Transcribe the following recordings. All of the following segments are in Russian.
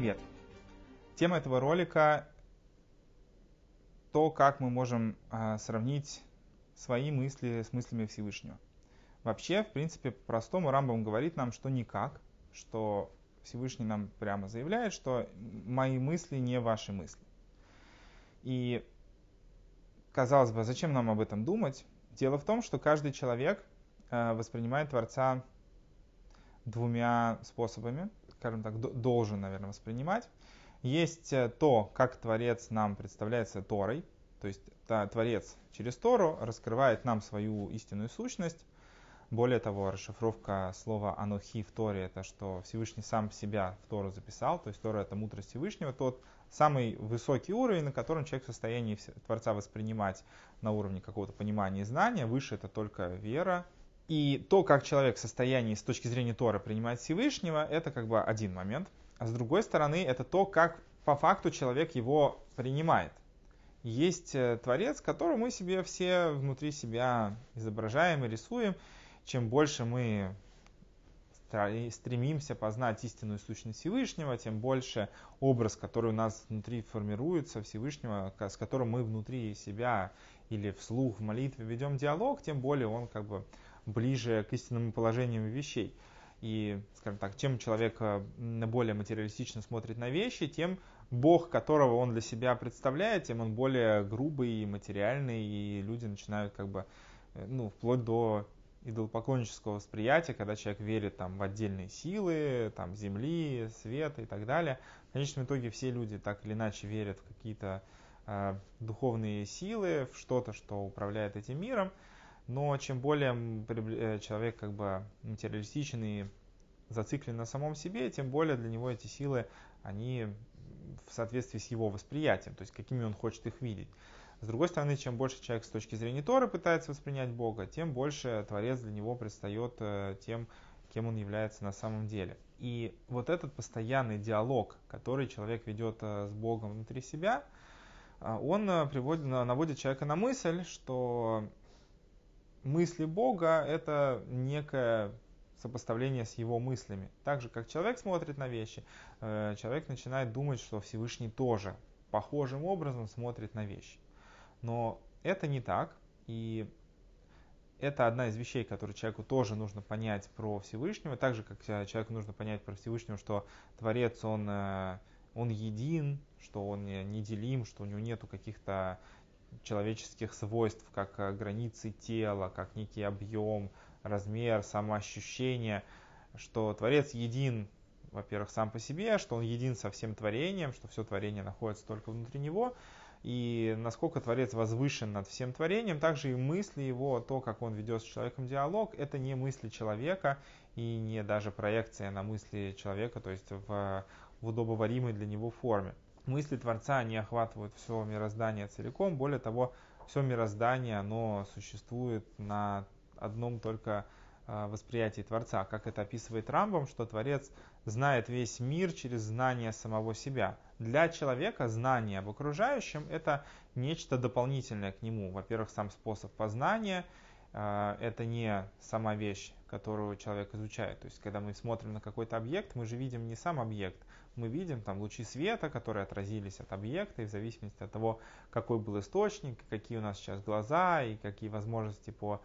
Привет! Тема этого ролика то, как мы можем э, сравнить свои мысли с мыслями Всевышнего. Вообще, в принципе, по-простому Рамбам говорит нам, что никак, что Всевышний нам прямо заявляет, что мои мысли не ваши мысли. И казалось бы, зачем нам об этом думать? Дело в том, что каждый человек э, воспринимает Творца двумя способами, скажем так, должен, наверное, воспринимать. Есть э, то, как Творец нам представляется Торой, то есть Творец через Тору раскрывает нам свою истинную сущность. Более того, расшифровка слова «анухи» в Торе – это что Всевышний сам себя в Тору записал, то есть Тора – это мудрость Всевышнего, тот самый высокий уровень, на котором человек в состоянии Творца воспринимать на уровне какого-то понимания и знания. Выше это только вера. И то, как человек в состоянии с точки зрения Тора принимать Всевышнего, это как бы один момент. А с другой стороны, это то, как по факту человек его принимает. Есть э, Творец, который мы себе все внутри себя изображаем и рисуем. Чем больше мы стремимся познать истинную сущность Всевышнего, тем больше образ, который у нас внутри формируется Всевышнего, с которым мы внутри себя или вслух в молитве ведем диалог, тем более он как бы ближе к истинному положению вещей. И, скажем так, чем человек э, более материалистично смотрит на вещи, тем Бог, которого он для себя представляет, тем он более грубый и материальный, и люди начинают как бы, э, ну, вплоть до идолопоклоннического восприятия, когда человек верит там, в отдельные силы, там, земли, света и так далее. В конечном итоге все люди так или иначе верят в какие-то э, духовные силы, в что-то, что управляет этим миром. Но чем более э, человек как бы материалистичен и зациклен на самом себе, тем более для него эти силы, они в соответствии с его восприятием, то есть какими он хочет их видеть. С другой стороны, чем больше человек с точки зрения Торы пытается воспринять Бога, тем больше Творец для него предстает э, тем, кем он является на самом деле. И вот этот постоянный диалог, который человек ведет э, с Богом внутри себя, он приводит, наводит человека на мысль, что мысли Бога – это некое сопоставление с его мыслями. Так же, как человек смотрит на вещи, человек начинает думать, что Всевышний тоже похожим образом смотрит на вещи. Но это не так, и это одна из вещей, которую человеку тоже нужно понять про Всевышнего, так же, как человеку нужно понять про Всевышнего, что Творец, он, э, он един, что он неделим, что у него нету каких-то человеческих свойств, как э, границы тела, как некий объем, размер, самоощущение, что Творец един, во-первых, сам по себе, что он един со всем творением, что все творение находится только внутри него, и насколько Творец возвышен над всем творением, также и мысли его, то, как он ведет с человеком диалог, это не мысли человека и не даже проекция на мысли человека, то есть в, в удобоваримой для него форме. Мысли Творца, не охватывают все мироздание целиком, более того, все мироздание, оно существует на одном только а, восприятии Творца, как это описывает Рамбом, что Творец знает весь мир через знание самого себя. Для человека знание об окружающем – это нечто дополнительное к нему. Во-первых, сам способ познания э, – это не сама вещь, которую человек изучает. То есть, когда мы смотрим на какой-то объект, мы же видим не сам объект, мы видим там лучи света, которые отразились от объекта, и в зависимости от того, какой был источник, какие у нас сейчас глаза и какие возможности по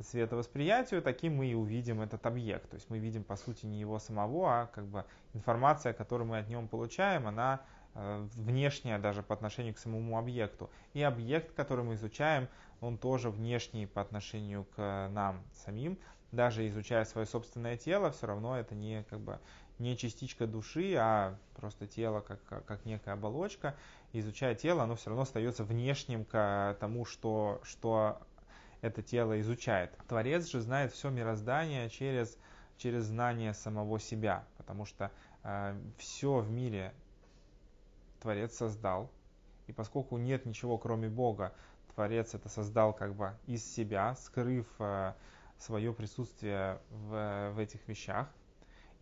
световосприятию, таким мы и увидим этот объект. То есть мы видим, по сути, не его самого, а как бы информация, которую мы от него получаем, она э, внешняя даже по отношению к самому объекту. И объект, который мы изучаем, он тоже внешний по отношению к нам самим. Даже изучая свое собственное тело, все равно это не, как бы, не частичка души, а просто тело как, как некая оболочка. Изучая тело, оно все равно остается внешним к тому, что, что это тело изучает. Творец же знает все мироздание через, через знание самого себя, потому что э, все в мире Творец создал, и поскольку нет ничего кроме Бога, Творец это создал как бы из себя, скрыв э, свое присутствие в, в этих вещах,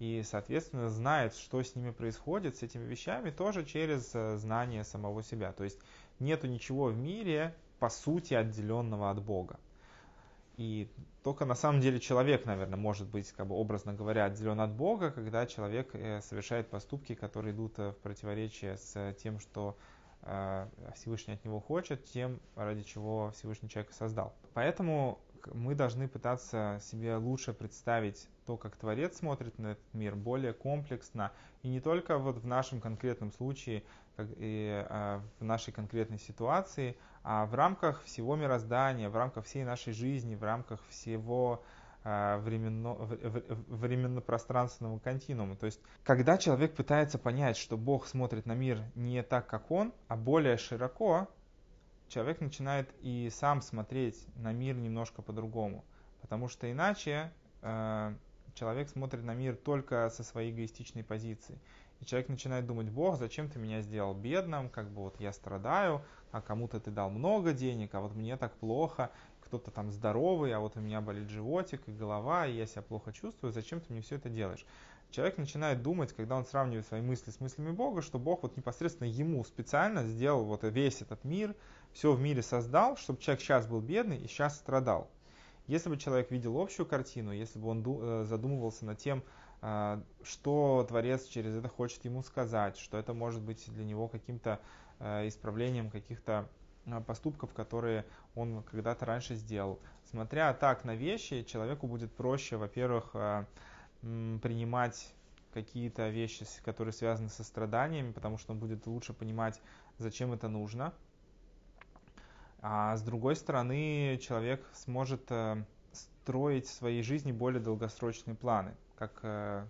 и, соответственно, знает, что с ними происходит, с этими вещами, тоже через э, знание самого себя. То есть нету ничего в мире, по сути, отделенного от Бога. И только на самом деле человек, наверное, может быть, как бы образно говоря, отделен от Бога, когда человек э, совершает поступки, которые идут э, в противоречие с тем, что Всевышний от него хочет, тем, ради чего Всевышний человека создал. Поэтому мы должны пытаться себе лучше представить то, как Творец смотрит на этот мир, более комплексно. И не только вот в нашем конкретном случае, как и а, в нашей конкретной ситуации, а в рамках всего мироздания, в рамках всей нашей жизни, в рамках всего а, временно, временно-пространственного континуума. То есть, когда человек пытается понять, что Бог смотрит на мир не так, как он, а более широко, человек начинает и сам смотреть на мир немножко по-другому. Потому что иначе э, человек смотрит на мир только со своей эгоистичной позиции. И человек начинает думать, Бог, зачем ты меня сделал бедным, как бы вот я страдаю, а кому-то ты дал много денег, а вот мне так плохо, кто-то там здоровый, а вот у меня болит животик и голова, и я себя плохо чувствую, зачем ты мне все это делаешь? Человек начинает думать, когда он сравнивает свои мысли с мыслями Бога, что Бог вот непосредственно ему специально сделал вот весь этот мир, все в мире создал, чтобы человек сейчас был бедный и сейчас страдал. Если бы человек видел общую картину, если бы он э, задумывался над тем, э, что Творец через это хочет ему сказать, что это может быть для него каким-то э, исправлением каких-то поступков, которые он когда-то раньше сделал. Смотря так на вещи, человеку будет проще, во-первых, принимать какие-то вещи, которые связаны со страданиями, потому что он будет лучше понимать, зачем это нужно. А с другой стороны, человек сможет э, строить в своей жизни более долгосрочные планы. Как э,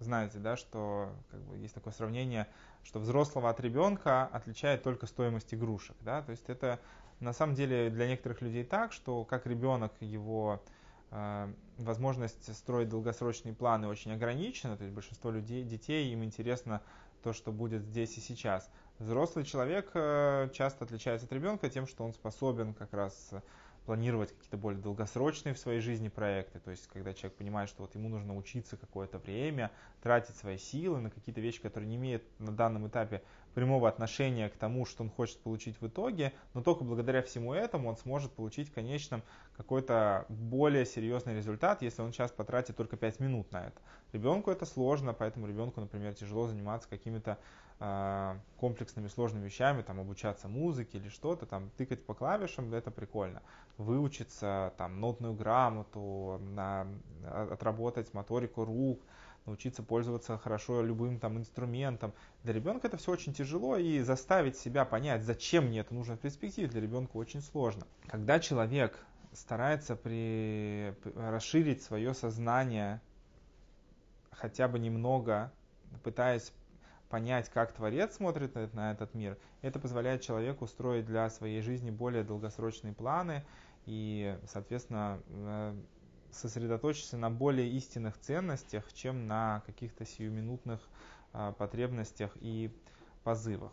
знаете, да, что как бы, есть такое сравнение, что взрослого от ребенка отличает только стоимость игрушек. Да? То есть это на самом деле для некоторых людей так, что как ребенок его э, возможность строить долгосрочные планы очень ограничена, то есть большинство людей, детей, им интересно то, что будет здесь и сейчас. Взрослый человек э, часто отличается от ребенка тем, что он способен как раз планировать какие-то более долгосрочные в своей жизни проекты. То есть, когда человек понимает, что вот ему нужно учиться какое-то время, тратить свои силы на какие-то вещи, которые не имеют на данном этапе прямого отношения к тому, что он хочет получить в итоге, но только благодаря всему этому он сможет получить в конечном какой-то более серьезный результат, если он сейчас потратит только 5 минут на это. Ребенку это сложно, поэтому ребенку, например, тяжело заниматься какими-то э, комплексными сложными вещами, там обучаться музыке или что-то, там тыкать по клавишам, это прикольно. Выучиться там нотную грамоту, на, отработать моторику рук, научиться пользоваться хорошо любым там инструментом. Для ребенка это все очень тяжело, и заставить себя понять, зачем мне это нужно в перспективе, для ребенка очень сложно. Когда человек старается при, расширить свое сознание хотя бы немного, пытаясь понять, как Творец смотрит на, этот мир, это позволяет человеку строить для своей жизни более долгосрочные планы и, соответственно, э, сосредоточиться на более истинных ценностях, чем на каких-то сиюминутных а, потребностях и позывах.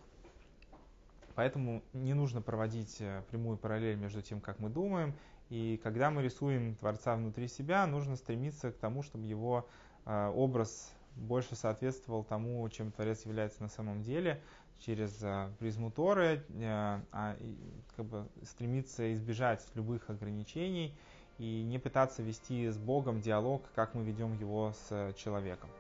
Поэтому не нужно проводить э, прямую параллель между тем, как мы думаем, и когда мы рисуем Творца внутри себя, нужно стремиться к тому, чтобы его а, образ больше соответствовал тому, чем Творец является на самом деле, через а, призму Торы, а как бы стремиться избежать любых ограничений и не пытаться вести с Богом диалог, как мы ведем его с человеком.